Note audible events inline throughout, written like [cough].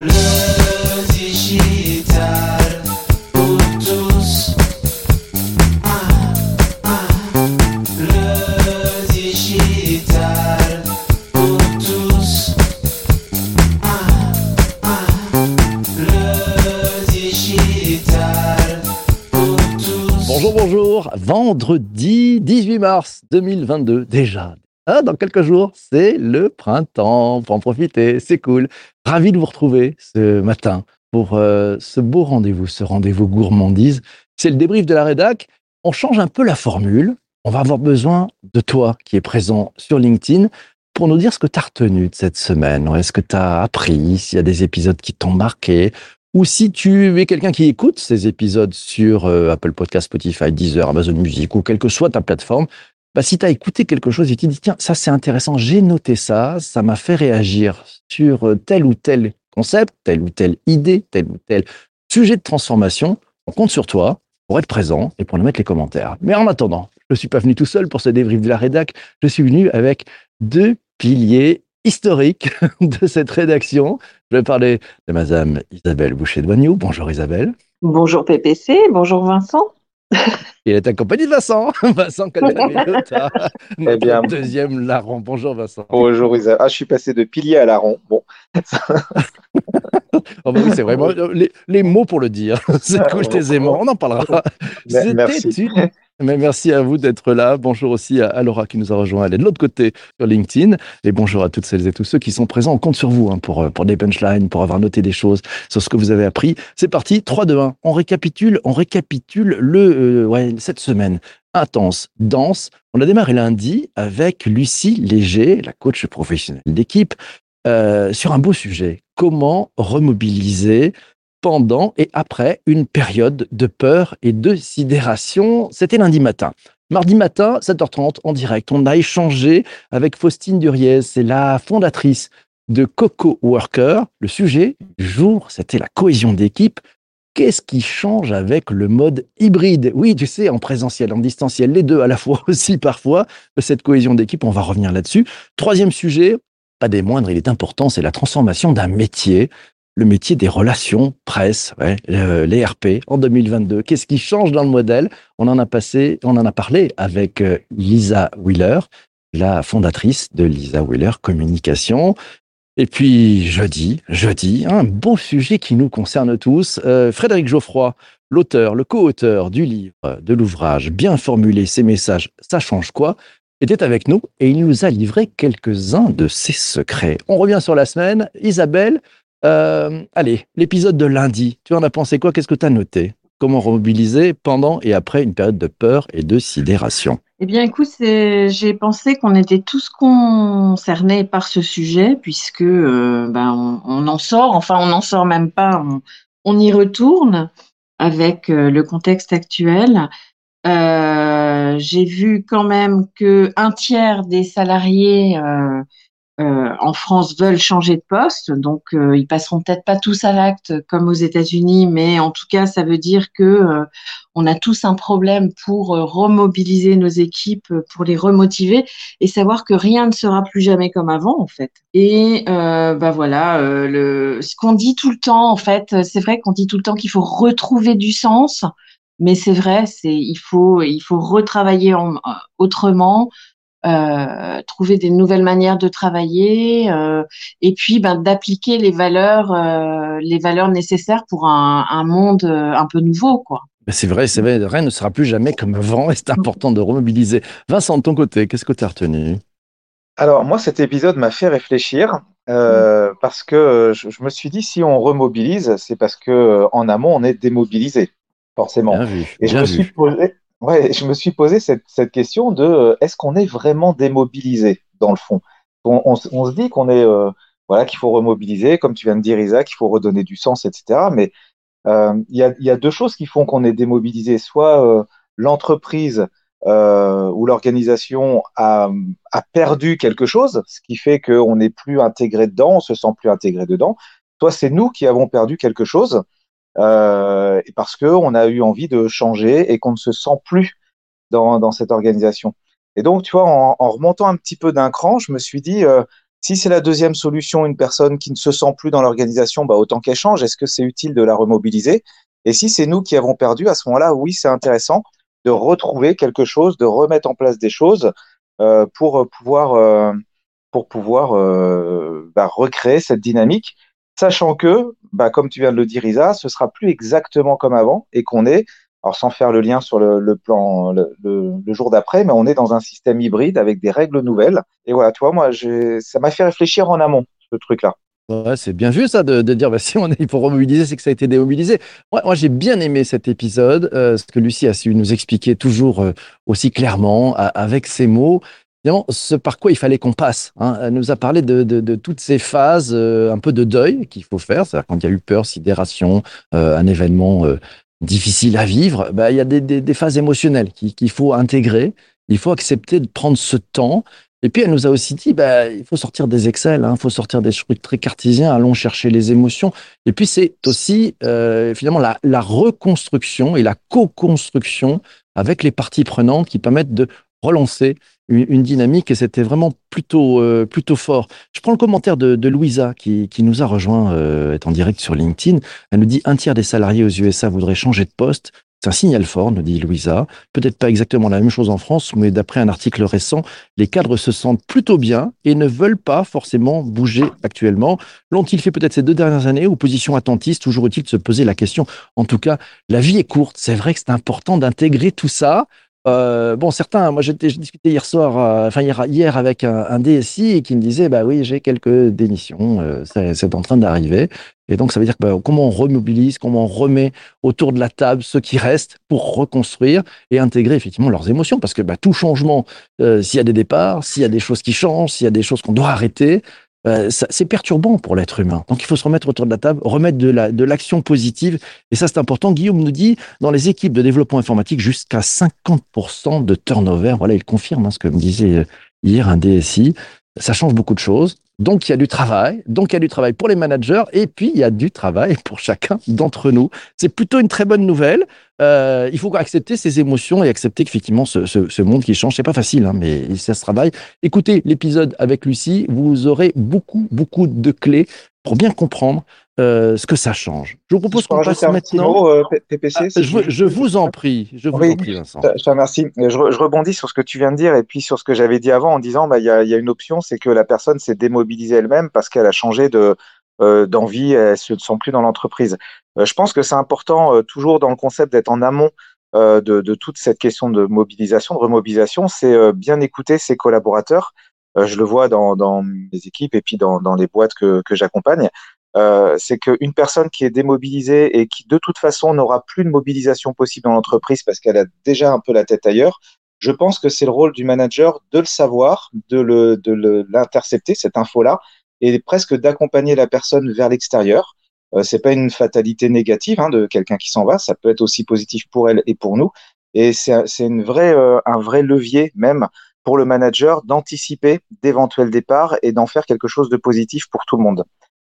Le digital pour tous. Ah, ah. Le digital pour tous. Ah. Le digital pour tous. Bonjour, bonjour. Vendredi 18 mars 2022, déjà. Ah, dans quelques jours, c'est le printemps. Pour en profiter, c'est cool. Ravi de vous retrouver ce matin pour euh, ce beau rendez-vous, ce rendez-vous gourmandise. C'est le débrief de la rédac. On change un peu la formule. On va avoir besoin de toi qui est présent sur LinkedIn pour nous dire ce que tu as retenu de cette semaine. Est-ce que tu as appris, s'il y a des épisodes qui t'ont marqué, ou si tu es quelqu'un qui écoute ces épisodes sur euh, Apple Podcast, Spotify, Deezer, Amazon Music ou quelle que soit ta plateforme, bah, si tu as écouté quelque chose et tu dis, tiens, ça c'est intéressant, j'ai noté ça, ça m'a fait réagir sur euh, tel ou tel concept, telle ou telle idée, tel ou tel sujet de transformation, on compte sur toi pour être présent et pour nous mettre les commentaires. Mais en attendant, je ne suis pas venu tout seul pour ce débrief de la rédac, je suis venu avec deux piliers historiques [laughs] de cette rédaction. Je vais parler de Madame Isabelle Boucher-Douagnou. Bonjour Isabelle. Bonjour PPC, bonjour Vincent. Il est accompagné de Vincent. [laughs] Vincent Calvin-Villota, [laughs] Eh bien, deuxième larron. Bonjour Vincent. bonjour Isa. Ah, je suis passé de pilier à larron. Bon, [laughs] Oh, bah oui, c'est vraiment les, les mots pour le dire. C'est couche tes aimants. On en parlera. C'était une- merci à vous d'être là. Bonjour aussi à, Laura qui nous a rejoint. Elle est de l'autre côté sur LinkedIn. Et bonjour à toutes celles et tous ceux qui sont présents. On compte sur vous hein, pour, euh, pour des punchlines, pour avoir noté des choses sur ce que vous avez appris. C'est parti. 3, 2, 1. On récapitule, on récapitule le, euh, cette semaine intense, dense. On a démarré lundi avec Lucie Léger, la coach professionnelle d'équipe, euh, sur un beau sujet. Comment remobiliser pendant et après une période de peur et de sidération. C'était lundi matin. Mardi matin, 7h30, en direct, on a échangé avec Faustine Duriez, c'est la fondatrice de Coco Worker. Le sujet du jour, c'était la cohésion d'équipe. Qu'est-ce qui change avec le mode hybride? Oui, tu sais, en présentiel, en distanciel, les deux à la fois [laughs] aussi parfois, cette cohésion d'équipe, on va revenir là-dessus. Troisième sujet, pas des moindres, il est important, c'est la transformation d'un métier le métier des relations presse, euh, les RP en 2022. Qu'est-ce qui change dans le modèle? On en a passé, on en a parlé avec euh, Lisa Wheeler, la fondatrice de Lisa Wheeler Communication. Et puis jeudi, jeudi, un beau sujet qui nous concerne tous. Euh, Frédéric Geoffroy, l'auteur, le co-auteur du livre, de l'ouvrage Bien formuler ses messages, ça change quoi? était avec nous et il nous a livré quelques-uns de ses secrets. On revient sur la semaine. Isabelle, euh, allez, l'épisode de lundi, tu en as pensé quoi? Qu'est-ce que tu as noté? Comment remobiliser pendant et après une période de peur et de sidération? Eh bien, écoute, j'ai pensé qu'on était tous concernés par ce sujet, puisque euh, ben, on, en sort, enfin, on n'en sort même pas, on, y retourne avec euh, le contexte actuel. J'ai vu quand même que un tiers des salariés euh, en France veulent changer de poste, donc euh, ils passeront peut-être pas tous à l'acte comme aux États-Unis, mais en tout cas, ça veut dire que euh, on a tous un problème pour euh, remobiliser nos équipes, euh, pour les remotiver et savoir que rien ne sera plus jamais comme avant, en fait. Et euh, bah voilà, le, ce qu'on dit tout le temps, en fait, c'est vrai qu'on dit tout le temps qu'il faut retrouver du sens, mais c'est vrai, c'est il faut il faut retravailler en, autrement euh, trouver des nouvelles manières de travailler euh, et puis ben, d'appliquer les valeurs euh, les valeurs nécessaires pour un, un monde un peu nouveau quoi. Ben, C'est vrai, c'est vrai, rien ne sera plus jamais comme avant et [laughs] c'est important de remobiliser. Vincent, de ton côté, qu'est-ce que tu as retenu? Alors moi, cet épisode m'a fait réfléchir euh, parce que je, je me suis dit si on remobilise, c'est parce que en amont, on est démobilisé, forcément. Bien vu, Et je me suis posé, ouais, je me suis posé cette, question de euh, est-ce qu'on est vraiment démobilisé dans le fond? On, se dit qu'on est euh, voilà qu'il faut remobiliser, comme tu viens de dire Isaac, qu'il faut redonner du sens, etc. Mais euh, il y a, deux choses qui font qu'on est démobilisé. Soit l'entreprise ou l'organisation a, a perdu quelque chose, ce qui fait qu'on n'est plus intégré dedans, on se sent plus intégré dedans. Soit c'est nous qui avons perdu quelque chose euh, parce qu'on a eu envie de changer et qu'on ne se sent plus dans, cette organisation. Et donc, tu vois, en, remontant un petit peu d'un cran, je me suis dit, euh, Si c'est la deuxième solution, une personne qui ne se sent plus dans l'organisation, bah, autant qu'elle change. Est-ce que c'est utile de la remobiliser? Et si c'est nous qui avons perdu, à ce moment-là, oui, c'est intéressant de retrouver quelque chose, de remettre en place des choses euh, pour pouvoir, pour pouvoir bah, recréer cette dynamique, sachant que, bah, comme tu viens de le dire, Isa, ce sera plus exactement comme avant et qu'on est alors sans faire le lien sur le, plan le, jour d'après, mais on est dans un système hybride avec des règles nouvelles. Et voilà, toi, moi, ça m'a fait réfléchir en amont, ce truc-là. C'est bien vu ça de, dire bah, [laughs] si on est, faut remobiliser, c'est que ça a été démobilisé. Moi, moi j'ai bien aimé cet épisode, euh, ce que Lucie a su nous expliquer toujours euh, aussi clairement, avec ses mots. Ce par quoi il fallait qu'on passe. Hein. Elle nous a parlé de, toutes ces phases, euh, un peu de deuil qu'il faut faire, c'est-à-dire quand il y a eu peur, sidération, un événement difficile à vivre, bah, il y a des, phases émotionnelles qu'il faut intégrer. Il faut accepter de prendre ce temps. Et puis elle nous a aussi dit, bah, il faut sortir des Excel, il hein, faut sortir des trucs très cartésiens, allons chercher les émotions. Et puis c'est aussi euh, finalement la, reconstruction et la co-construction avec les parties prenantes qui permettent de relancer une, dynamique et c'était vraiment plutôt euh, plutôt fort. Je prends le commentaire de, Louisa qui, qui nous a rejoint, euh, est en direct sur LinkedIn. Elle nous dit un tiers des salariés aux USA voudraient changer de poste. C'est un signal fort, nous dit Louisa. Peut-être pas exactement la même chose en France, mais d'après un article récent, les cadres se sentent plutôt bien et ne veulent pas forcément bouger actuellement. L'ont-ils fait peut-être ces deux dernières années Opposition attentiste, toujours utile de se poser la question. En tout cas, la vie est courte. C'est vrai que c'est important d'intégrer tout ça. Euh, bon, certains, moi j'ai discuté hier soir, euh, enfin hier, avec un, DSI qui me disait, bah oui, j'ai quelques démissions, euh, c'est en train d'arriver. Et donc ça veut dire bah, comment on remobilise, comment on remet autour de la table ceux qui restent pour reconstruire et intégrer effectivement leurs émotions, parce que bah, tout changement, s'il y a des départs, s'il y a des choses qui changent, s'il y a des choses qu'on doit arrêter, euh, c'est perturbant pour l'être humain. Donc il faut se remettre autour de la table, remettre de l'action positive. Et ça, c'est important. Guillaume nous dit, dans les équipes de développement informatique, jusqu'à 50% de turnover. Voilà, il confirme hein, ce que me disait euh, hier un DSI. Ça change beaucoup de choses. Donc il y a du travail, donc il y a du travail pour les managers et puis il y a du travail [laughs] pour chacun d'entre nous. C'est plutôt une très bonne nouvelle. Euh, il faut accepter ses émotions et accepter qu'effectivement ce, ce, ce, monde qui change, c'est pas facile, hein, mais ça se travaille. Écoutez l'épisode avec Lucie, vous aurez beaucoup beaucoup de clés pour bien comprendre euh, ce que ça change. Je vous propose qu'on passe maintenant. euh, PPC, ah, je, je, vous en prie, je vous oui, en prie, Vincent. Je te remercie. Je, je, rebondis sur ce que tu viens de dire et puis sur ce que j'avais dit avant en disant, bah, il y, a, y a une option, c'est que la personne s'est démobilisée elle-même parce qu'elle a changé de euh, d'envie, elle se sent plus dans l'entreprise. Euh, je pense que c'est important euh, toujours dans le concept d'être en amont de, toute cette question de mobilisation, de remobilisation, c'est bien écouter ses collaborateurs. je le vois dans, dans mes équipes et puis dans, les boîtes que, que j'accompagne. C'est qu'une personne qui est démobilisée et qui de toute façon n'aura plus de mobilisation possible dans l'entreprise parce qu'elle a déjà un peu la tête ailleurs, je pense que c'est le rôle du manager de le savoir, de le de l'intercepter cette info-là et presque d'accompagner la personne vers l'extérieur. Euh, c'est pas une fatalité négative hein, de quelqu'un qui s'en va, ça peut être aussi positif pour elle et pour nous. Et c'est une vraie euh, un vrai levier même pour le manager d'anticiper d'éventuels départs et d'en faire quelque chose de positif pour tout le monde.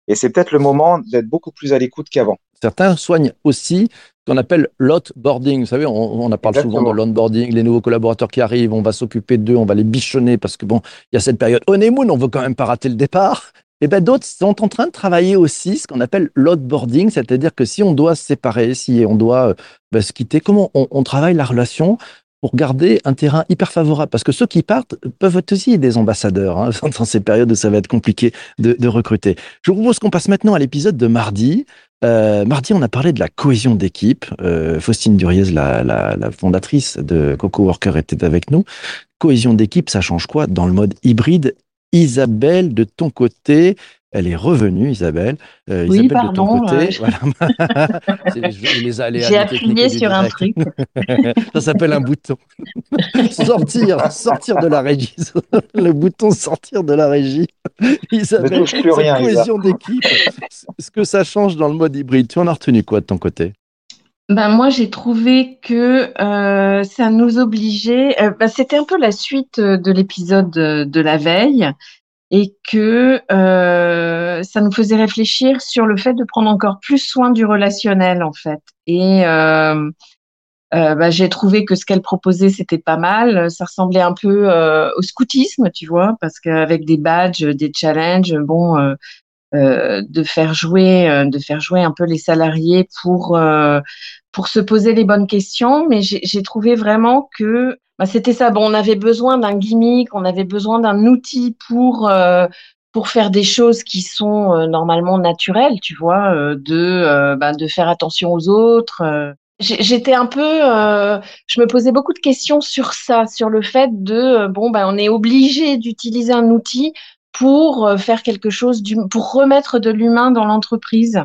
Et c'est peut-être le moment d'être beaucoup plus à l'écoute qu'avant. Certains soignent aussi qu'on appelle l'outboarding. Vous savez, on, on parle souvent de l'onboarding, les nouveaux collaborateurs qui arrivent, on va s'occuper d'eux, on va les bichonner parce que bon, il y a cette période honeymoon, on veut quand même pas rater le départ. Et ben d'autres sont en train de travailler aussi ce qu'on appelle l'outboarding, c'est-à-dire que si on doit se séparer, si on doit euh, ben, se quitter, comment on, on travaille la relation pour garder un terrain hyper favorable? Parce que ceux qui partent peuvent être aussi des ambassadeurs hein, [laughs] dans ces périodes où ça va être compliqué de, de recruter. Je vous propose qu'on passe maintenant à l'épisode de mardi. Euh, mardi, on a parlé de la cohésion d'équipe. Euh, Faustine Duriez, la, la, la, fondatrice de Coco Worker, était avec nous. Cohésion d'équipe, ça change quoi dans le mode hybride? Isabelle, de ton côté, elle est revenue, Isabelle. Euh, oui, Isabelle, pardon. De ton côté, voilà. [laughs] J'ai appuyé sur un truc. [laughs] Ça s'appelle un bouton. [laughs] sortir, sortir de la régie. Le bouton sortir de la régie. Isabelle, ne plus rien, cohésion d'équipe. Ce que ça change dans le mode hybride. Tu en as retenu quoi de ton côté? Ben moi, j'ai trouvé que euh, ça nous obligeait. Euh, ben, C'était un peu la suite de l'épisode de, de, la veille et que euh, ça nous faisait réfléchir sur le fait de prendre encore plus soin du relationnel en fait. Et, euh, euh, bah, j'ai trouvé que ce qu'elle proposait c'était pas mal. Ça ressemblait un peu euh, au scoutisme, tu vois, parce qu'avec des badges, des challenges, bon, euh, de faire jouer, de faire jouer un peu les salariés pour pour se poser les bonnes questions. Mais j'ai trouvé vraiment que bah, c'était ça. Bon, on avait besoin d'un gimmick, on avait besoin d'un outil pour euh, pour faire des choses qui sont euh, normalement naturelles, tu vois, euh, de bah, de faire attention aux autres. J'étais un peu, je me posais beaucoup de questions sur ça, sur le fait de bon, ben on est obligé d'utiliser un outil pour faire quelque chose, d'hum- pour remettre de l'humain dans l'entreprise.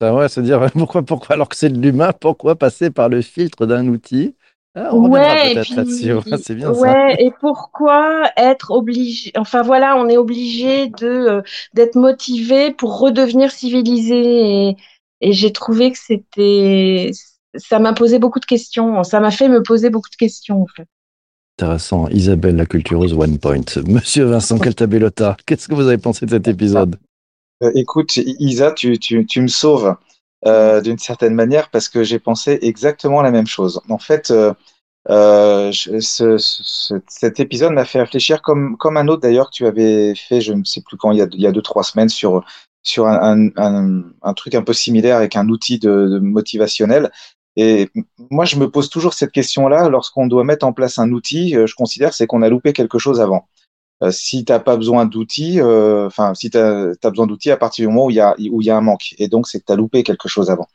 Ah ouais, se dire [laughs] pourquoi, pourquoi, alors que c'est de l'humain, pourquoi passer par le filtre d'un outil? Ah, On reviendra Ouais, et peut-être puis, là-dessus. Ouais, c'est bien ça. et pourquoi être obligé, enfin voilà, on est obligé de euh, d'être motivé pour redevenir civilisé. Et, et j'ai trouvé que c'était, ça m'a posé beaucoup de questions. Ça m'a fait me poser beaucoup de questions, en fait. Intéressant. Isabelle, la cultureuse One Point. [laughs] Monsieur Vincent Caltabellota, qu'est-ce que vous avez pensé de cet épisode? Euh, écoute, Isa, tu, tu, tu me sauves euh, d'une certaine manière parce que j'ai pensé exactement la même chose. En fait, euh, euh, cet épisode m'a fait réfléchir comme, comme un autre d'ailleurs que tu avais fait, je ne sais plus quand, il y a, il y a deux, trois semaines, sur, sur un, un, truc un peu similaire avec un outil de, de motivationnel. Et moi, je me pose toujours cette question-là lorsqu'on doit mettre en place un outil, je considère c'est qu'on a loupé quelque chose avant. Euh, si t'as pas besoin d'outils, euh, enfin si t'as as besoin d'outils à partir du moment où il y a où y a un manque, et donc c'est que t'as loupé quelque chose avant.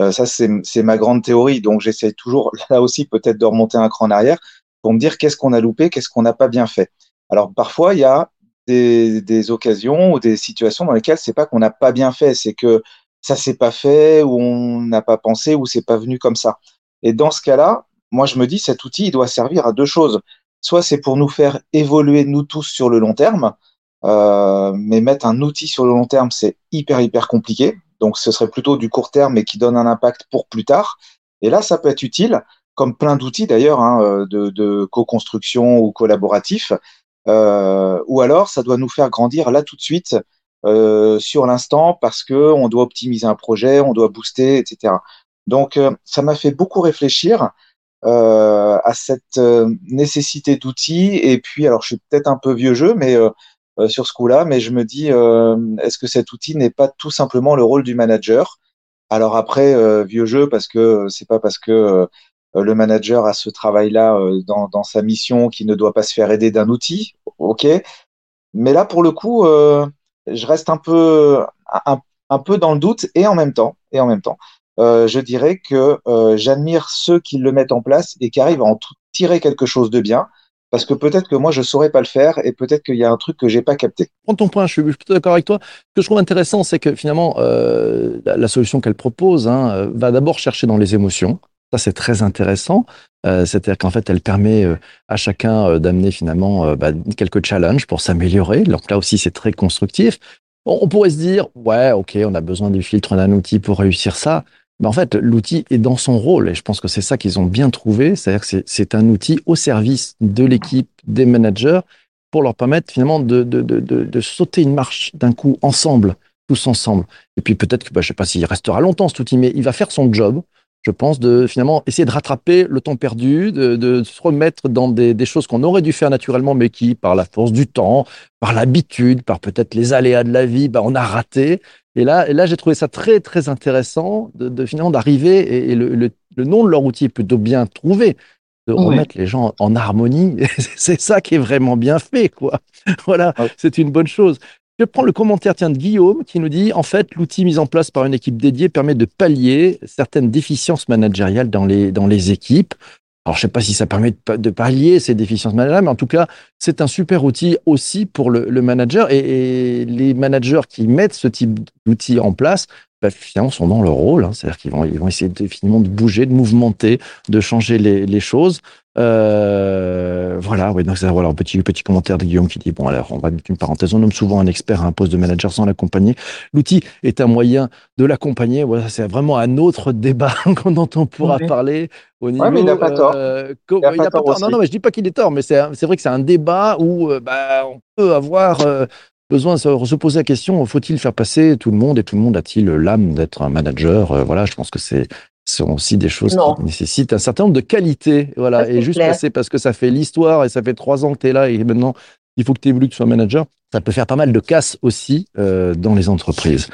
Euh, ça c'est c'est ma grande théorie, donc j'essaie toujours [laughs] là aussi peut-être de remonter un cran en arrière pour me dire qu'est-ce qu'on a loupé, qu'est-ce qu'on n'a pas bien fait. Alors parfois il y a des, des occasions ou des situations dans lesquelles c'est pas qu'on n'a pas bien fait, c'est que ça s'est pas fait ou on n'a pas pensé ou c'est pas venu comme ça. Et dans ce cas-là, moi je me dis cet outil il doit servir à deux choses soit c'est pour nous faire évoluer nous tous sur le long terme, euh, mais mettre un outil sur le long terme, c'est hyper, hyper compliqué. Donc ce serait plutôt du court terme et qui donne un impact pour plus tard. Et là, ça peut être utile, comme plein d'outils d'ailleurs, hein, de, de co-construction ou collaboratif. Euh, ou alors, ça doit nous faire grandir là tout de suite euh, sur l'instant parce que on doit optimiser un projet, on doit booster, etc. Donc, euh, ça m'a fait beaucoup réfléchir euh, à cette euh, nécessité d'outils. Et puis, alors, je suis peut-être un peu vieux jeu, mais euh, euh, sur ce coup-là, mais je me dis, euh, est-ce que cet outil n'est pas tout simplement le rôle du manager? Alors après, vieux jeu, parce que c'est pas parce que le manager a ce travail-là dans, dans sa mission qu'il ne doit pas se faire aider d'un outil, ok? Mais là, pour le coup, je reste un peu, un, un peu dans le doute et en même temps, et en même temps, euh, je dirais que euh, j'admire ceux qui le mettent en place et qui arrivent à en tirer quelque chose de bien, parce que peut-être que moi je saurais pas le faire et peut-être qu'il y a un truc que j'ai pas capté. Prends ton point, je suis, plutôt d'accord avec toi. Ce que je trouve intéressant, c'est que finalement, euh, la, solution qu'elle propose hein, va d'abord chercher dans les émotions. Ça, c'est très intéressant. C'est-à-dire qu'en fait, elle permet à chacun d'amener finalement bah, quelques challenges pour s'améliorer. Donc là aussi, c'est très constructif. On, on pourrait se dire, ouais, ok, on a besoin du filtre d'un outil pour réussir ça. Mais en fait, l'outil est dans son rôle et je pense que c'est ça qu'ils ont bien trouvé. C'est-à-dire que c'est- un outil au service de l'équipe, des managers, pour leur permettre finalement de, de, de, de, sauter une marche d'un coup ensemble, tous ensemble. Et puis peut-être que, bah, je sais pas s'il restera longtemps cet outil, mais il va faire son job, je pense, de finalement essayer de rattraper le temps perdu, de, de se remettre dans des, des choses qu'on aurait dû faire naturellement, mais qui, par la force du temps, par l'habitude, par peut-être les aléas de la vie, bah, on a raté. Et là, et là j'ai trouvé ça très, très intéressant de, de finalement d'arriver, et, et le, le, le nom de leur outil est plutôt bien trouvé, de remettre les gens en harmonie. [laughs] C'est ça qui est vraiment bien fait, quoi. Voilà, Ouais. c'est une bonne chose. Je prends le commentaire de Guillaume qui nous dit En fait, l'outil mis en place par une équipe dédiée permet de pallier certaines déficiences managériales dans les, dans les équipes. Alors, je ne sais pas si ça permet de, pa- de pallier ces déficiences managériales, mais en tout cas, c'est un super outil aussi pour le, le manager. Et, et les managers qui mettent ce type d'outil en place, bah, finalement, sont dans leur rôle. hein. C'est-à-dire qu'ils vont, ils vont essayer de, finalement de bouger, de mouvementer, de changer les, les choses. Euh, voilà, oui, donc ça, voilà, un petit, petit commentaire de Guillaume qui dit, bon, alors, on va mettre une parenthèse, on nomme souvent un expert à un poste de manager sans l'accompagner. L'outil est un moyen de l'accompagner. Voilà, c'est vraiment un autre débat [laughs] dont on pourra Ouais. parler au niveau. Ouais, mais il n'a pas tort. euh, Il a il pas tort. Non, non, mais je dis pas qu'il est tort, mais c'est vrai que c'est un débat où euh, bah, on peut avoir euh, besoin de se, se poser la question faut-il faire passer tout le monde et tout le monde a-t-il l'âme d'être un manager Euh, Voilà, je pense que c'est Ce sont aussi des choses Non. qui nécessitent un certain nombre de qualités. Voilà. Ça, Et juste clair. passer parce que ça fait l'histoire et ça fait trois ans que tu es là et maintenant il faut que tu évolues, que tu sois manager, ça peut faire pas mal de casse aussi euh, dans les entreprises.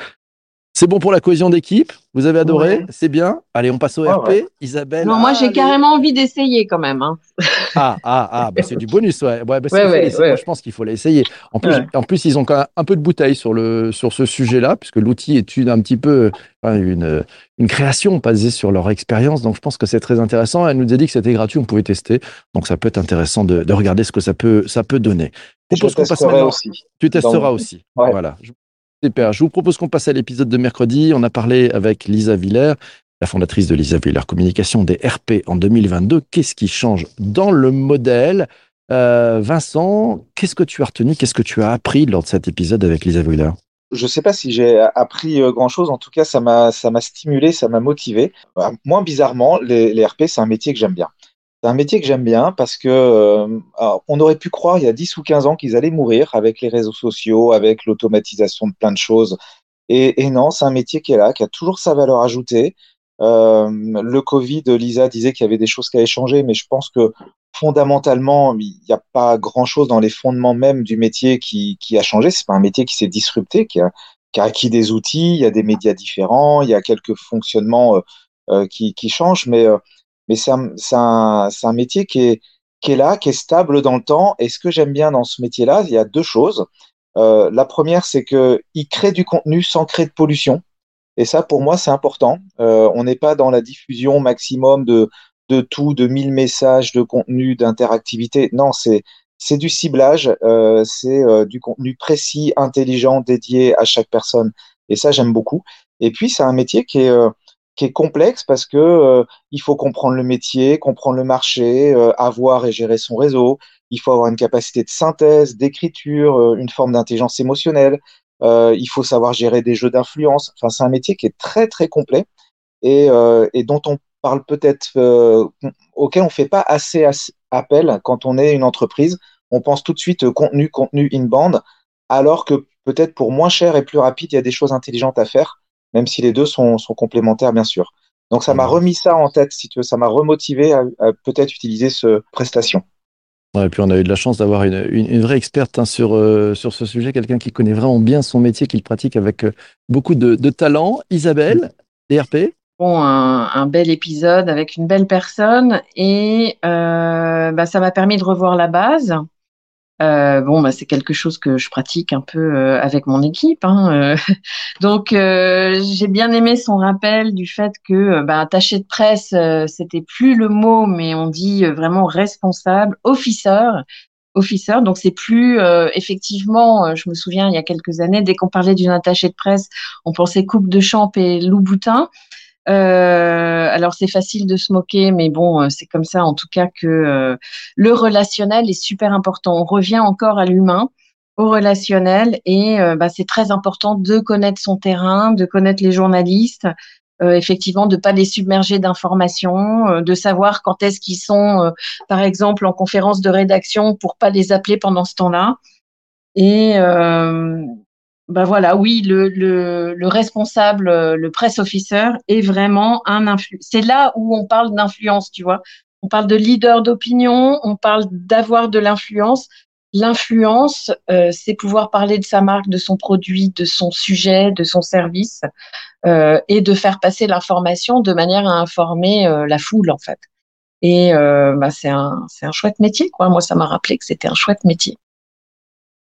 C'est bon pour la cohésion d'équipe? Vous avez adoré? Ouais. C'est bien? Allez, on passe au RP. ouais. Isabelle Non, moi j'ai allez. carrément envie d'essayer quand même. hein. Ah, ah, ah, bah c'est du bonus, ouais. ouais, bah. Moi, je pense qu'il faut l'essayer. En plus, Ouais. en plus, ils ont quand même un peu de bouteille sur, le, sur ce sujet-là, puisque l'outil est une, un petit peu une, une création basée sur leur expérience. Donc, je pense que c'est très intéressant. Elle nous a dit que c'était gratuit, on pouvait tester. Donc, ça peut être intéressant de, de regarder ce que ça peut, ça peut donner. Je Je propose qu'on passe maintenant. aussi. Tu testeras aussi. Ouais. Voilà. Je- Je vous propose qu'on passe à l'épisode de mercredi. On a parlé avec Lisa Villers, la fondatrice de Lisa Villers Communication des RP en 2022. Qu'est-ce qui change dans le modèle? Euh, Vincent, qu'est-ce que tu as retenu? Qu'est-ce que tu as appris lors de cet épisode avec Lisa Villers? Je sais pas si j'ai appris euh, grand-chose. En tout cas, ça m'a stimulé, ça m'a motivé. Euh, Moi, bizarrement, les, les RP, c'est un métier que j'aime bien. C'est un métier que j'aime bien parce que euh, on aurait pu croire il y a 10 ou 15 ans qu'ils allaient mourir avec les réseaux sociaux, avec l'automatisation de plein de choses. Et, non, c'est un métier qui est là, qui a toujours sa valeur ajoutée. Euh, le Covid, Lisa disait qu'il y avait des choses qui avaient changé, mais je pense que fondamentalement, il n'y a pas grand-chose dans les fondements même du métier qui, a changé. C'est pas un métier qui s'est disrupté, qui a, qui a acquis des outils. Il y a des médias différents, il y a quelques fonctionnements euh, qui, qui changent, mais mais c'est un, un, un métier qui est qui est là, qui est stable dans le temps. Et ce que j'aime bien dans ce métier-là, il y a deux choses. Euh, la première, c'est que il crée du contenu sans créer de pollution. Et ça, pour moi, c'est important. Euh, on n'est pas dans la diffusion maximum de, de tout, de 1000 messages, de contenu, d'interactivité. Non, c'est, c'est du ciblage, euh, c'est euh, du contenu précis, intelligent, dédié à chaque personne. Et ça, j'aime beaucoup. Et puis, c'est un métier qui est, euh, qui est complexe parce que euh, il faut comprendre le métier, comprendre le marché, euh, avoir et gérer son réseau. Il faut avoir une capacité de synthèse, d'écriture, euh, une forme d'intelligence émotionnelle. Il faut savoir gérer des jeux d'influence. Enfin, c'est un métier qui est très très complet et, dont on parle peut-être, auquel on fait pas assez, appel quand on est une entreprise. On pense tout de suite contenu, contenu in-band, alors que peut-être pour moins cher et plus rapide, il y a des choses intelligentes à faire, même si les deux sont, sont complémentaires, bien sûr. Donc ça m'a remis ça en tête, si tu veux, ça m'a remotivé à, à peut-être utiliser ce prestation. Ouais, et puis on a eu de la chance d'avoir une, une, une vraie experte hein, sur, euh, sur ce sujet, quelqu'un qui connaît vraiment bien son métier, qui le pratique avec euh, beaucoup de, de talent. Isabelle, DRP Bon, un, un bel épisode avec une belle personne et euh, bah, ça m'a permis de revoir la base. Euh, bon, bah, c'est quelque chose que je pratique un peu euh, avec mon équipe. Hein, euh. [laughs] Donc, euh, j'ai bien aimé son rappel du fait que euh, bah, attaché de presse, euh, c'était plus le mot, mais on dit vraiment responsable, officer. Officer, donc c'est plus effectivement, je me souviens il y a quelques années, dès qu'on parlait d'une attachée de presse, on pensait coupe de champ et loup boutin. Euh, alors c'est facile de se moquer, mais bon, euh, c'est comme ça en tout cas que euh, le relationnel est super important. On revient encore à l'humain, au relationnel, et euh, bah, c'est très important de connaître son terrain, de connaître les journalistes, euh, effectivement, de pas les submerger d'informations, de savoir quand est-ce qu'ils sont, par exemple, en conférence de rédaction pour pas les appeler pendant ce temps-là. Et ben voilà, oui, le, le, le responsable, euh, le press officer est vraiment un influ. C'est là où on parle d'influence, tu vois. On parle de leader d'opinion, on parle d'avoir de l'influence. L'influence, euh, c'est pouvoir parler de sa marque, de son produit, de son sujet, de son service, euh, et de faire passer l'information de manière à informer euh, la foule, en fait. Et euh, bah, c'est un, un chouette métier, quoi. Moi, ça m'a rappelé que c'était un chouette métier.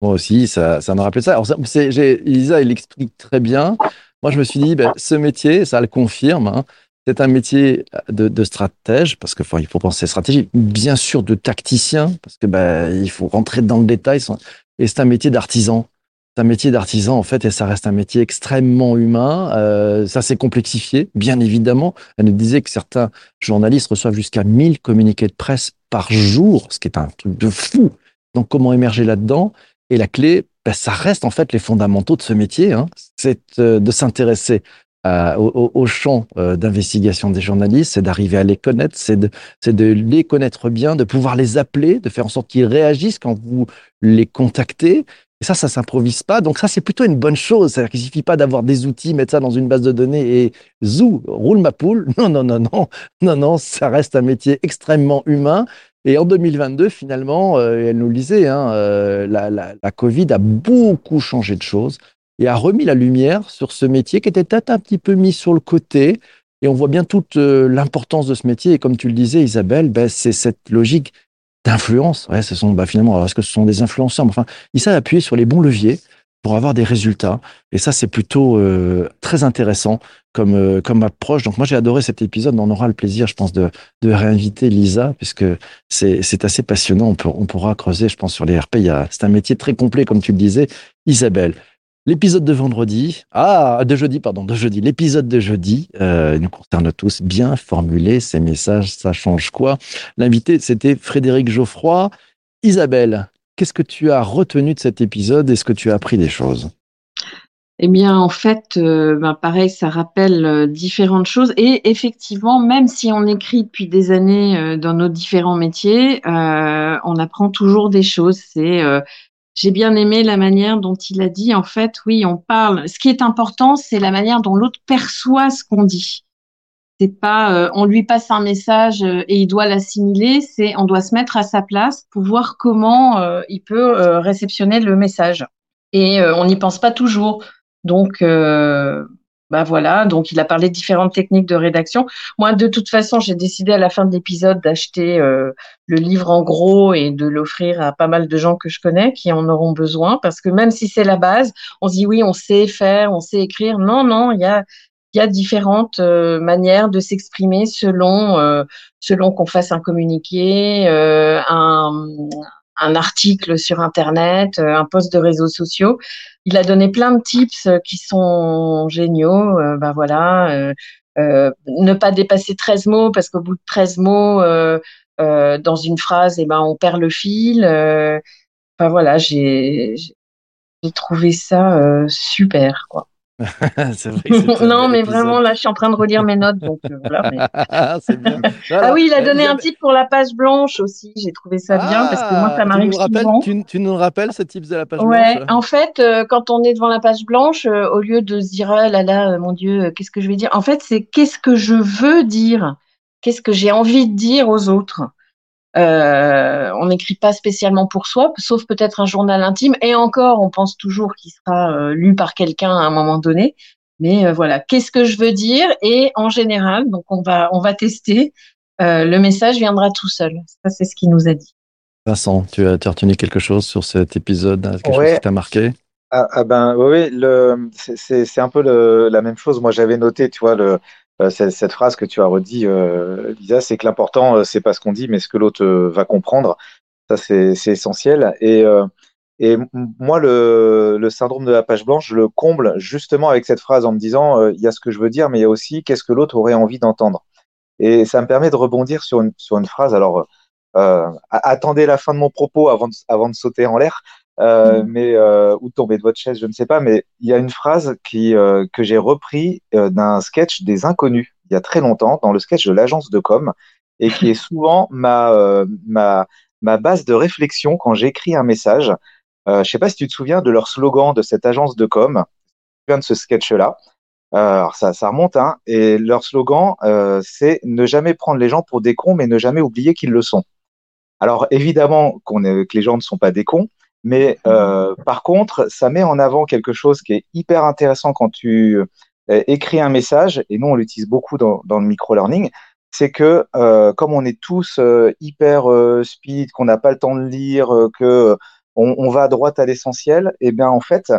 Moi aussi, ça, ça m'a rappelé ça. Alors, Elisa, il explique très bien. Moi, je me suis dit, ben, ce métier, ça le confirme. hein, c'est un métier de, de stratège, parce que enfin, il faut penser stratégie, bien sûr de tacticien, parce que ben, il faut rentrer dans le détail. Et c'est un métier d'artisan. C'est un métier d'artisan, en fait, et ça reste un métier extrêmement humain. Euh, ça s'est complexifié, bien évidemment. Elle nous disait que certains journalistes reçoivent jusqu'à 1000 communiqués de presse par jour, ce qui est un truc de fou. Donc, comment émerger là-dedans? Et la clé, ben, ça reste en fait les fondamentaux de ce métier. Hein. C'est euh, de s'intéresser euh, au, au, champ euh, d'investigation des journalistes, c'est d'arriver à les connaître, c'est de, de, les connaître bien, de pouvoir les appeler, de faire en sorte qu'ils réagissent quand vous les contactez. Et ça, ça s'improvise pas. Donc ça, c'est plutôt une bonne chose. C'est-à-dire qu'il suffit pas d'avoir des outils, mettre ça dans une base de données et zou, roule ma poule. [laughs] Non, non, non, non, non, non. Ça reste un métier extrêmement humain. Et en 2022, finalement, euh, elle nous le disait, hein, euh, la, Covid a beaucoup changé de choses et a remis la lumière sur ce métier qui était peut-être un petit peu mis sur le côté. Et on voit bien toute euh, l'importance de ce métier. Et comme tu le disais, Isabelle, ben, c'est cette logique d'influence. Ce sont bah, finalement, est-ce que ce sont des influenceurs? Enfin, ils savent appuyer sur les bons leviers pour avoir des résultats. Et ça, c'est plutôt euh, très intéressant comme, euh, comme approche. Donc moi, j'ai adoré cet épisode. On aura le plaisir, je pense, de, de réinviter Lisa, puisque c'est assez passionnant. On, peut, on pourra creuser, je pense, sur les RP. C'est un métier très complet, comme tu le disais. Isabelle, L'épisode de vendredi, ah, de jeudi, pardon, de jeudi, l'épisode de jeudi euh, nous concerne tous bien formulé. Ces messages, ça change quoi? L'invité, c'était Frédéric Geoffroy. Isabelle, qu'est-ce que tu as retenu de cet épisode Est-ce que tu as appris des choses? Eh bien, en fait, euh, ben, pareil, ça rappelle euh, différentes choses. Et effectivement, même si on écrit depuis des années euh, dans nos différents métiers, on apprend toujours des choses. C'est j'ai bien aimé la manière dont il a dit, en fait, oui, on parle. Ce qui est important, c'est la manière dont l'autre perçoit ce qu'on dit. C'est pas, euh, on lui passe un message euh, et il doit l'assimiler. C'est, on doit se mettre à sa place pour voir comment euh, il peut réceptionner le message. Et on n'y pense pas toujours. Donc, bah voilà. Donc, il a parlé de différentes techniques de rédaction. Moi, de toute façon, j'ai décidé à la fin de l'épisode d'acheter le livre en gros et de l'offrir à pas mal de gens que je connais qui en auront besoin parce que même si c'est la base, on se dit oui, on sait faire, on sait écrire. Non, non, il y a il y a différentes euh, manières de s'exprimer selon euh, selon qu'on fasse un communiqué, euh, un, article sur internet, un post de réseaux sociaux. Il a donné plein de tips qui sont géniaux. Ben voilà, ne pas dépasser 13 mots parce qu'au bout de 13 mots dans une phrase, eh ben on perd le fil. Voilà, j'ai trouvé ça super quoi. [laughs] Vrai [laughs] non mais vraiment là, je suis en train de relire mes notes donc euh, voilà. mais-. [laughs] Ah oui, il a donné un type pour la page blanche aussi. J'ai trouvé ça bien parce que moi, Ah, ça tu m'arrive souvent. Tu, tu nous rappelles ce type de la page Ouais, blanche? en fait, euh, quand on est devant la page blanche, euh, au lieu de se dire ah là là, mon Dieu, qu'est-ce que je vais dire? En fait, c'est qu'est-ce que je veux dire? Qu'est-ce que j'ai envie de dire aux autres? Euh, On n'écrit pas spécialement pour soi, sauf peut-être un journal intime. Et encore, on pense toujours qu'il sera euh, lu par quelqu'un à un moment donné. Mais euh, voilà, qu'est-ce que je veux dire? Et en général, donc on va on va tester. euh, le message viendra tout seul. Ça, c'est ce qu'il nous a dit. Vincent, tu as, tu as retenu quelque chose sur cet épisode? Quelque chose Ouais. qui t'a marqué? Ah, ah ben oui, c'est- un peu le- la même chose. Moi, j'avais noté, tu vois, le, euh, cette, cette phrase que tu as redit, euh, Lisa, c'est que l'important, euh, c'est pas ce qu'on dit, mais ce que l'autre euh, va comprendre. Ça, c'est essentiel. Et, euh, moi, le, syndrome de la page blanche, je le comble justement avec cette phrase en me disant, euh, il y a ce que je veux dire, mais il y a aussi qu'est-ce que l'autre aurait envie d'entendre. Et ça me permet de rebondir sur une, phrase. Alors, euh, attendez la fin de mon propos avant de sauter en l'air. Euh, mais euh, ou tomber de votre chaise, je ne sais pas, mais il y a une phrase qui euh, que j'ai repris euh, d'un sketch des Inconnus il y a très longtemps, dans le sketch de l'agence de com, et qui est souvent ma euh, ma ma base de réflexion quand j'écris un message. Euh, je sais pas si tu te souviens de leur slogan de cette agence de com. De ce sketch-là? Euh, Alors ça ça remonte, hein, et leur slogan euh, c'est ne jamais prendre les gens pour des cons, mais ne jamais oublier qu'ils le sont. Alors évidemment qu'on est, que les gens ne sont pas des cons, mais euh, par contre, ça met en avant quelque chose qui est hyper intéressant quand tu euh, écris un message, et nous on l'utilise beaucoup dans, dans le micro-learning, c'est que euh, comme on est tous hyper speed, qu'on n'a pas le temps de lire, que on, on va à droite à l'essentiel, et bien en fait,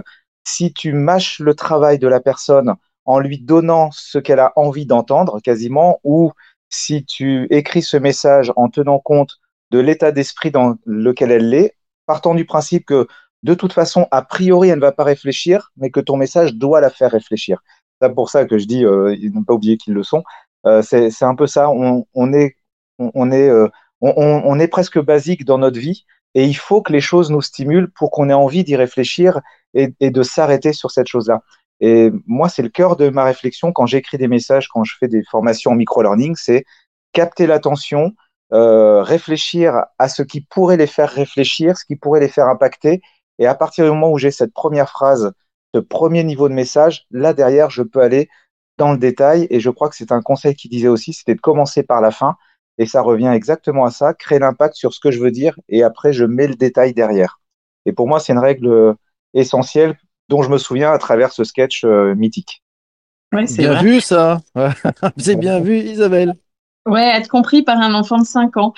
si tu mâches le travail de la personne en lui donnant ce qu'elle a envie d'entendre quasiment, ou si tu écris ce message en tenant compte de l'état d'esprit dans lequel elle l'est, partant du principe que de toute façon, a priori, elle ne va pas réfléchir, mais que ton message doit la faire réfléchir. C'est pour ça que je dis, euh, ne pas oublier qu'ils le sont. Euh, c'est un peu ça. On, on est, on, est, euh, on- on est presque basique dans notre vie, et il faut que les choses nous stimulent pour qu'on ait envie d'y réfléchir et, et de s'arrêter sur cette chose-là. Et moi, c'est le cœur de ma réflexion quand j'écris des messages, quand je fais des formations en micro-learning, c'est capter l'attention, euh, réfléchir à ce qui pourrait les faire réfléchir, ce qui pourrait les faire impacter, Et à partir du moment où j'ai cette première phrase, ce premier niveau de message, là derrière, je peux aller dans le détail. Et je crois que c'est un conseil qui disait aussi, c'était de commencer par la fin. Et ça revient exactement à ça, créer l'impact sur ce que je veux dire. Et après, je mets le détail derrière. Et pour moi, c'est une règle essentielle dont je me souviens à travers ce sketch euh, mythique. Ouais, c'est Bien vrai. vu ça. [laughs] C'est bien vu, Isabelle. Ouais, être compris par un enfant de 5 ans.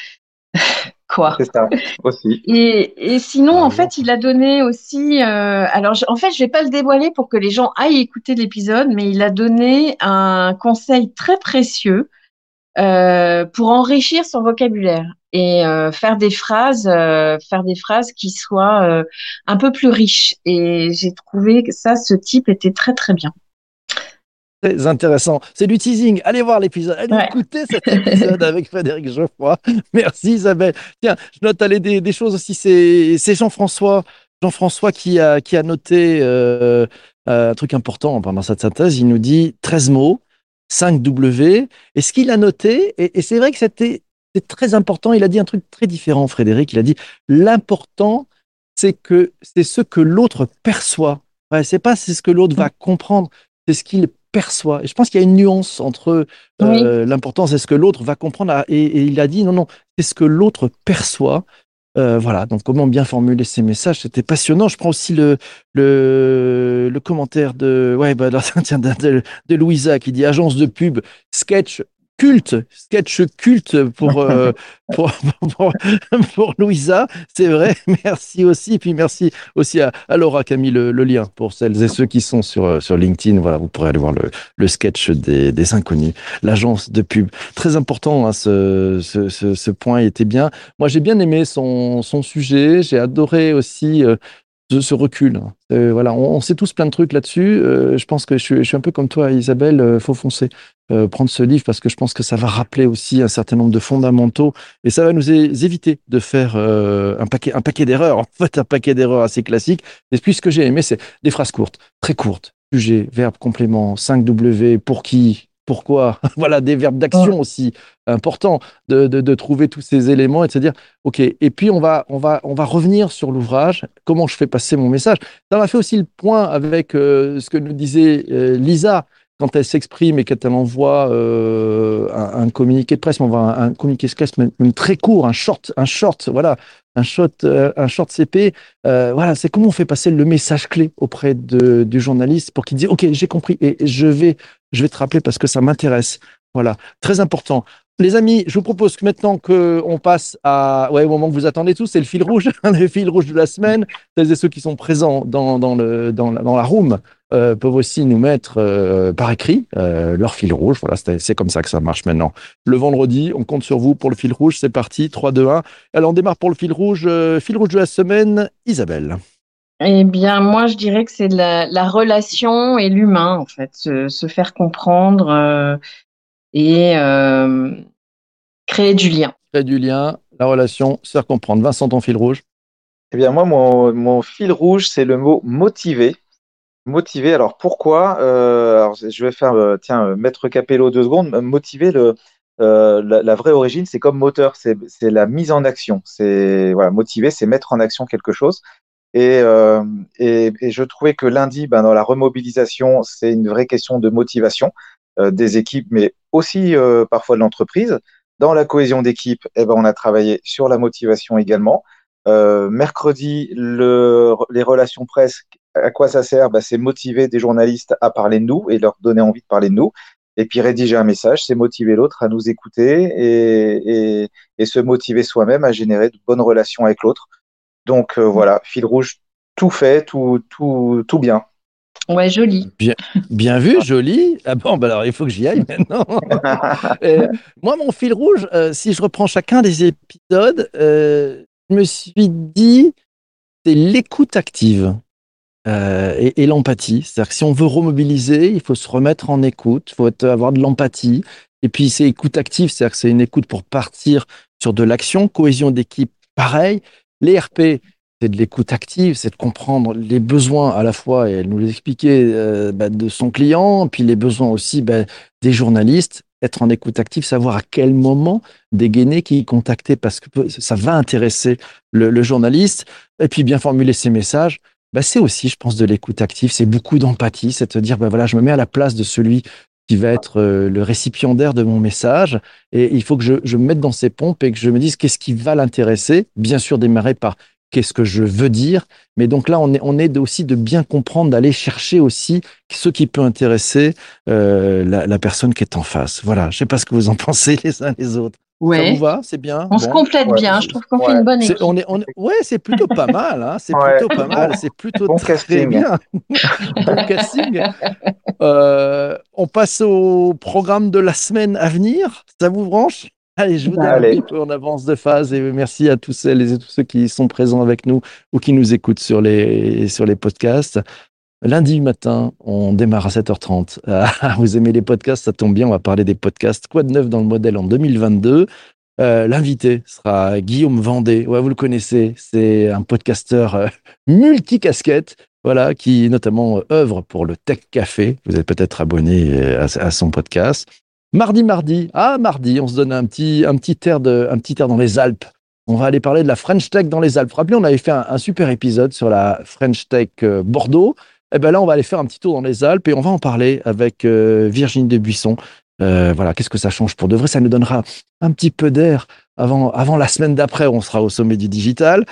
[laughs] Quoi? C'est ça aussi. Et, et sinon, Ah, en fait, il a donné aussi. euh, alors, je- en fait, je vais pas le dévoiler pour que les gens aillent écouter l'épisode, mais il a donné un conseil très précieux euh, pour enrichir son vocabulaire et euh, faire des phrases, euh, faire des phrases qui soient euh, un peu plus riches. Et j'ai trouvé que ça, ce type était très très bien. Très intéressant. C'est du teasing. Allez voir l'épisode. Allez Ouais. écouter cet épisode avec [laughs] Frédéric Geoffroy. [laughs] Merci Isabelle. Tiens, je note aller des, des choses aussi. C'est Jean-François. Jean-François qui a, qui a noté euh, euh, un truc important pendant cette synthèse. Il nous dit 13 mots, 5 W. Et ce qu'il a noté, et, et c'est vrai que c'était c'est très important, il a dit un truc très différent, Frédéric. Il a dit l'important, c'est que c'est ce que l'autre perçoit. Ouais, c'est pas c'est ce que l'autre va comprendre, c'est ce qu'il perçoit. Et je pense qu'il y a une nuance entre euh, l'importance et ce que l'autre va comprendre. Ah, Et, et il a dit non, non, c'est ce que l'autre perçoit. Euh, voilà, donc comment bien formuler ces messages, c'était passionnant. Je prends aussi le, le, le commentaire de, ouais, bah, [laughs] de- de Louisa qui dit agence de pub, sketch culte, sketch culte pour, [laughs] euh, pour, [laughs] pour, pour Louisa, c'est vrai. [laughs] Merci aussi. Et puis merci aussi à, à Laura qui a mis le, le lien pour celles et ceux qui sont sur, euh, sur LinkedIn. Voilà, vous pourrez aller voir le, le sketch des, des inconnus, l'agence de pub. Très important, hein, ce, ce, ce, ce point était bien. Moi, j'ai bien aimé son, son sujet. J'ai adoré aussi euh, ce, ce recul. Euh, voilà, on, on sait tous plein de trucs là-dessus. Euh, je pense que je suis, je suis un peu comme toi, Isabelle. Euh, faut foncer, euh, prendre ce livre parce que je pense que ça va rappeler aussi un certain nombre de fondamentaux et ça va nous éviter de faire euh, un paquet, un paquet d'erreurs. En fait, un paquet d'erreurs assez classiques. Et puis, ce que j'ai aimé, c'est des phrases courtes, très courtes. Sujet, verbe, complément, 5 W, pour qui, pourquoi. [laughs] voilà, des verbes d'action aussi importants de, de, de trouver tous ces éléments et de se dire, OK, et puis on va, on va, on va revenir sur l'ouvrage, comment je fais passer mon message. Ça m'a fait aussi le point avec euh, ce que nous disait euh, Lisa quand elle s'exprime et quand elle envoie euh, un, un communiqué de presse, mais on va un, un communiqué de presse même, même très court, un short, un short, voilà, un short, un short CP. euh, voilà, c'est comment on fait passer le message clé auprès de, du journaliste pour qu'il dise, OK, j'ai compris et je vais, je vais te rappeler parce que ça m'intéresse. Voilà, très important. Les amis, je vous propose que maintenant qu'on passe à, ouais, au moment que vous attendez tous, c'est le fil rouge, [laughs] le fil rouge de la semaine. Celles et ceux qui sont présents dans, dans, le, dans, la, dans la room euh, peuvent aussi nous mettre euh, par écrit euh, leur fil rouge. Voilà, c'est comme ça que ça marche maintenant. Le vendredi, on compte sur vous pour le fil rouge. C'est parti, 3, 2, 1. Alors, on démarre pour le fil rouge. euh, fil rouge de la semaine, Isabelle. Eh bien, moi, je dirais que c'est la, la relation et l'humain, en fait, se, se faire comprendre euh, et euh, créer du lien. Créer du lien, la relation, se faire comprendre. Vincent, ton fil rouge. Eh bien, moi, mon, mon fil rouge, c'est le mot motivé. Motivé, alors pourquoi Euh, alors, Je vais faire, euh, tiens, mettre Capello deux secondes. Motivé, le, euh, la, la vraie origine, c'est comme moteur, c'est c'est la mise en action. C'est voilà, motivé, c'est mettre en action quelque chose. Et, euh, et, et je trouvais que lundi, ben, dans la remobilisation, c'est une vraie question de motivation euh, des équipes, mais aussi euh, parfois de l'entreprise. Dans la cohésion d'équipe, eh ben, on a travaillé sur la motivation également. Euh, mercredi, le, les relations presse, à quoi ça sert? Bah, C'est motiver des journalistes à parler de nous et leur donner envie de parler de nous. Et puis rédiger un message, c'est motiver l'autre à nous écouter et, et se motiver soi-même à générer de bonnes relations avec l'autre. Donc euh, voilà, fil rouge, tout fait, tout, tout, tout bien. Ouais, joli. Bien vu, joli. Ah bon, bah alors il faut que j'y aille maintenant. [laughs] Euh, moi, mon fil rouge, euh, si je reprends chacun des épisodes, euh, je me suis dit, c'est l'écoute active euh, et, et l'empathie. C'est-à-dire que si on veut remobiliser, il faut se remettre en écoute, il faut être- avoir de l'empathie. Et puis, c'est écoute active, c'est-à-dire que c'est une écoute pour partir sur de l'action, cohésion d'équipe, pareil. Les RP, c'est de l'écoute active, c'est de comprendre les besoins à la fois, et elle nous l'expliquait, euh, bah, de son client, puis les besoins aussi bah, des journalistes, être en écoute active, savoir à quel moment dégainer, qui contacter, parce que ça va intéresser le, journaliste. Et puis bien formuler ses messages, bah, c'est aussi, je pense, de l'écoute active. C'est beaucoup d'empathie, c'est de dire, bah, voilà, je me mets à la place de celui qui va être euh, le récipiendaire de mon message. Et il faut que je, je me mette dans ses pompes et que je me dise qu'est-ce qui va l'intéresser. Bien sûr, démarrer par qu'est-ce que je veux dire. Mais donc là, on est, on est aussi de bien comprendre, d'aller chercher aussi ce qui peut intéresser euh, la, la personne qui est en face. Voilà, je sais pas ce que vous en pensez les uns les autres. Ça Ouais. vous va C'est bien On se complète Ouais. bien. Je trouve qu'on Ouais. fait une bonne équipe. on est, on est- ouais, c'est plutôt pas mal. Hein, c'est Ouais. plutôt pas mal. C'est plutôt Bon très casting. bien. [laughs] bon casting. Euh, on passe au programme de la semaine à venir. Ça vous branche? Allez, je vous donne un petit peu en avance de phase et merci à tous celles et tous ceux qui sont présents avec nous ou qui nous écoutent sur les, sur les podcasts. Lundi matin, on démarre à 7h30. [laughs] Ah, vous aimez les podcasts, ça tombe bien, on va parler des podcasts. Quoi de neuf dans le modèle en 2022 Euh, L'invité sera Guillaume Vendée. Ouais, vous le connaissez, c'est un podcasteur euh, [laughs] multicasquette, voilà, qui notamment euh, œuvre pour le Tech Café. Vous êtes peut-être abonné à, son podcast. Mardi, mardi, ah mardi, on se donne un petit, un petit air un petit dans les Alpes. On va aller parler de la French Tech dans les Alpes. Rappelez, on avait fait un, super épisode sur la French Tech Bordeaux. Et ben là, on va aller faire un petit tour dans les Alpes et on va en parler avec euh, Virginie Debuisson. Euh, voilà, qu'est-ce que ça change pour de vrai? Ça nous donnera un petit peu d'air avant, la semaine d'après. On sera au sommet du digital.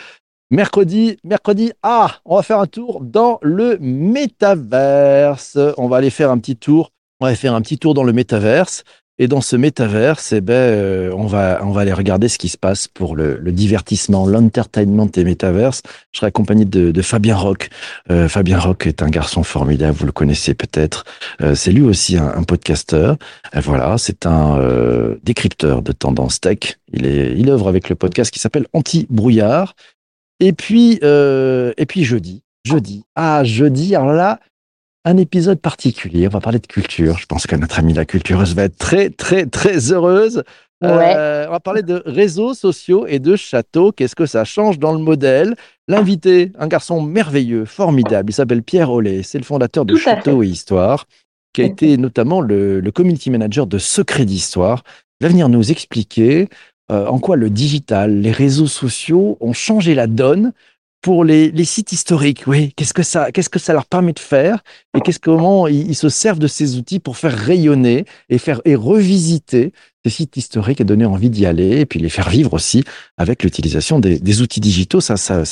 Mercredi, mercredi, ah, on va faire un tour dans le métaverse. On va aller faire un petit tour. On va faire un petit tour dans le métaverse. Et dans ce métaverse, eh ben, euh, on va, on va aller regarder ce qui se passe pour le, le divertissement, l'entertainment et métaverse. Je serai accompagné de, de Fabien Roch. Euh, Fabien Roch est un garçon formidable, vous le connaissez peut-être. Euh, c'est lui aussi un, un podcasteur. Voilà, c'est un euh, décrypteur de tendance tech. Il est, il œuvre avec le podcast qui s'appelle Anti-brouillard. Et puis, euh, et puis jeudi, jeudi, ah jeudi, alors là, un épisode particulier. On va parler de culture. Je pense que notre amie la cultureuse va être très, très, très heureuse. Euh, on va parler de réseaux sociaux et de châteaux. Qu'est-ce que ça change dans le modèle? L'invité, un garçon merveilleux, formidable. Il s'appelle Pierre Ollet. C'est le fondateur de Tout Château et Histoire, qui a été notamment le, le community manager de Secret d'Histoire. Il va venir nous expliquer euh, en quoi le digital, les réseaux sociaux ont changé la donne pour les, sites historiques. Oui, qu'est-ce que ça, qu'est-ce que ça leur permet de faire et qu'est-ce comment ils, se servent de ces outils pour faire rayonner et faire et revisiter ces sites historiques et donner envie d'y aller et puis les faire vivre aussi avec l'utilisation des, outils digitaux. Ça, ça,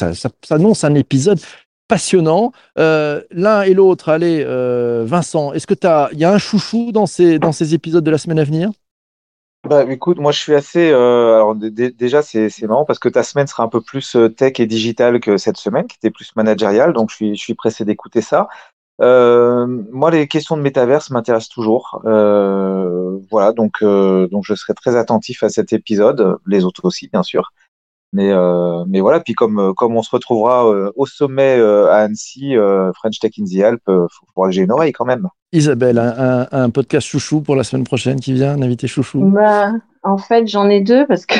annonce un épisode passionnant. Euh, L'un et l'autre, allez, euh, Vincent, est-ce que tu il y a un chouchou dans ces, dans ces épisodes de la semaine à venir? Bah, écoute, moi je suis assez. euh, alors dé- dé- déjà, c'est c'est marrant parce que ta semaine sera un peu plus euh, tech et digital que cette semaine, qui était plus managériale. Donc je suis, je suis pressé d'écouter ça. Euh, moi, les questions de métaverse m'intéressent toujours. Euh, voilà, donc euh, donc je serai très attentif à cet épisode, les autres aussi, bien sûr. Mais euh, mais voilà, puis comme euh, comme on se retrouvera euh, au sommet euh, à Annecy, euh, French Tech in the Alps, euh, faut, faut que j'ai une oreille quand même. Isabelle, un, un- un podcast chouchou pour la semaine prochaine qui vient, un invité chouchou? Bah, en fait, j'en ai deux parce que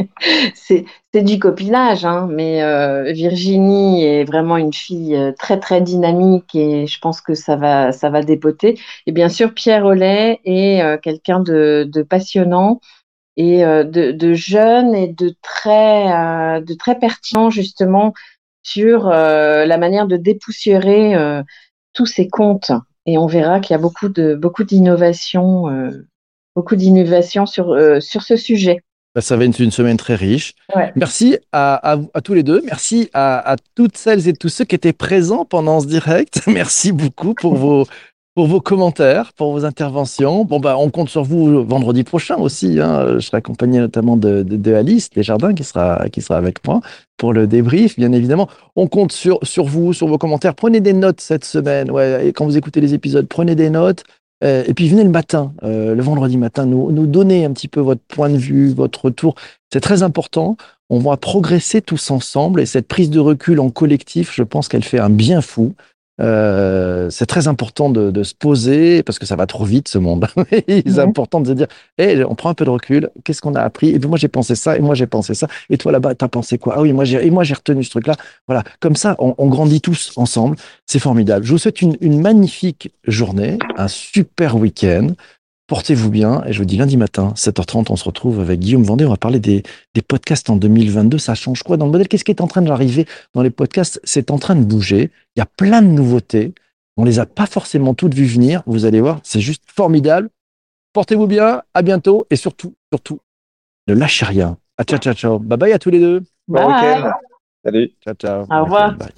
[laughs] c'est c'est du copinage, hein, mais euh, Virginie est vraiment une fille très très dynamique et je pense que ça va ça va dépoter. Et bien sûr, Pierre Ollet est euh, quelqu'un de, de passionnant et euh, de, de jeune et de très euh, de très pertinent justement sur euh, la manière de dépoussiérer tous ces comptes. Et on verra qu'il y a beaucoup de beaucoup d'innovations. beaucoup d'innovations sur, sur ce sujet. Bah, ça va être une semaine très riche. Ouais. Merci à, à tous les deux. Merci à, à toutes celles et tous ceux qui étaient présents pendant ce direct. [laughs] Merci beaucoup pour vos, pour vos commentaires, pour vos interventions. Bon, bah, on compte sur vous vendredi prochain aussi. hein. Je serai accompagné notamment de, de, de Alice Desjardins qui sera, qui sera avec moi pour le débrief, bien évidemment. On compte sur, sur vous, sur vos commentaires. Prenez des notes cette semaine. Ouais, quand vous écoutez les épisodes, prenez des notes. Euh, et puis venez le matin, euh, le vendredi matin, nous, nous donner un petit peu votre point de vue, votre retour. C'est très important. On va progresser tous ensemble et cette prise de recul en collectif, je pense qu'elle fait un bien fou. Euh, c'est très important de, de se poser parce que ça va trop vite ce monde. [laughs] c'est Ouais. important de se dire, hey, on prend un peu de recul. Qu'est-ce qu'on a appris? Et puis moi j'ai pensé ça et moi j'ai pensé ça. Et toi là-bas t'as pensé quoi? Ah oui, moi j'ai et moi j'ai retenu ce truc-là. Voilà, comme ça on, on grandit tous ensemble. C'est formidable. Je vous souhaite une, une magnifique journée, un super week-end. Portez-vous bien et je vous dis lundi matin, 7h30, on se retrouve avec Guillaume Vendée. On va parler des, des podcasts en 2022. Ça change quoi dans le modèle? Qu'est-ce qui est en train d'arriver dans les podcasts? C'est en train de bouger. Il y a plein de nouveautés. On les a pas forcément toutes vues venir. Vous allez voir, c'est juste formidable. Portez-vous bien, à bientôt et surtout, surtout, ne lâchez rien. À ciao, ciao, ciao. Bye bye à tous les deux. Bon Bye. week-end. Salut. Ciao, ciao. Au revoir. Bye.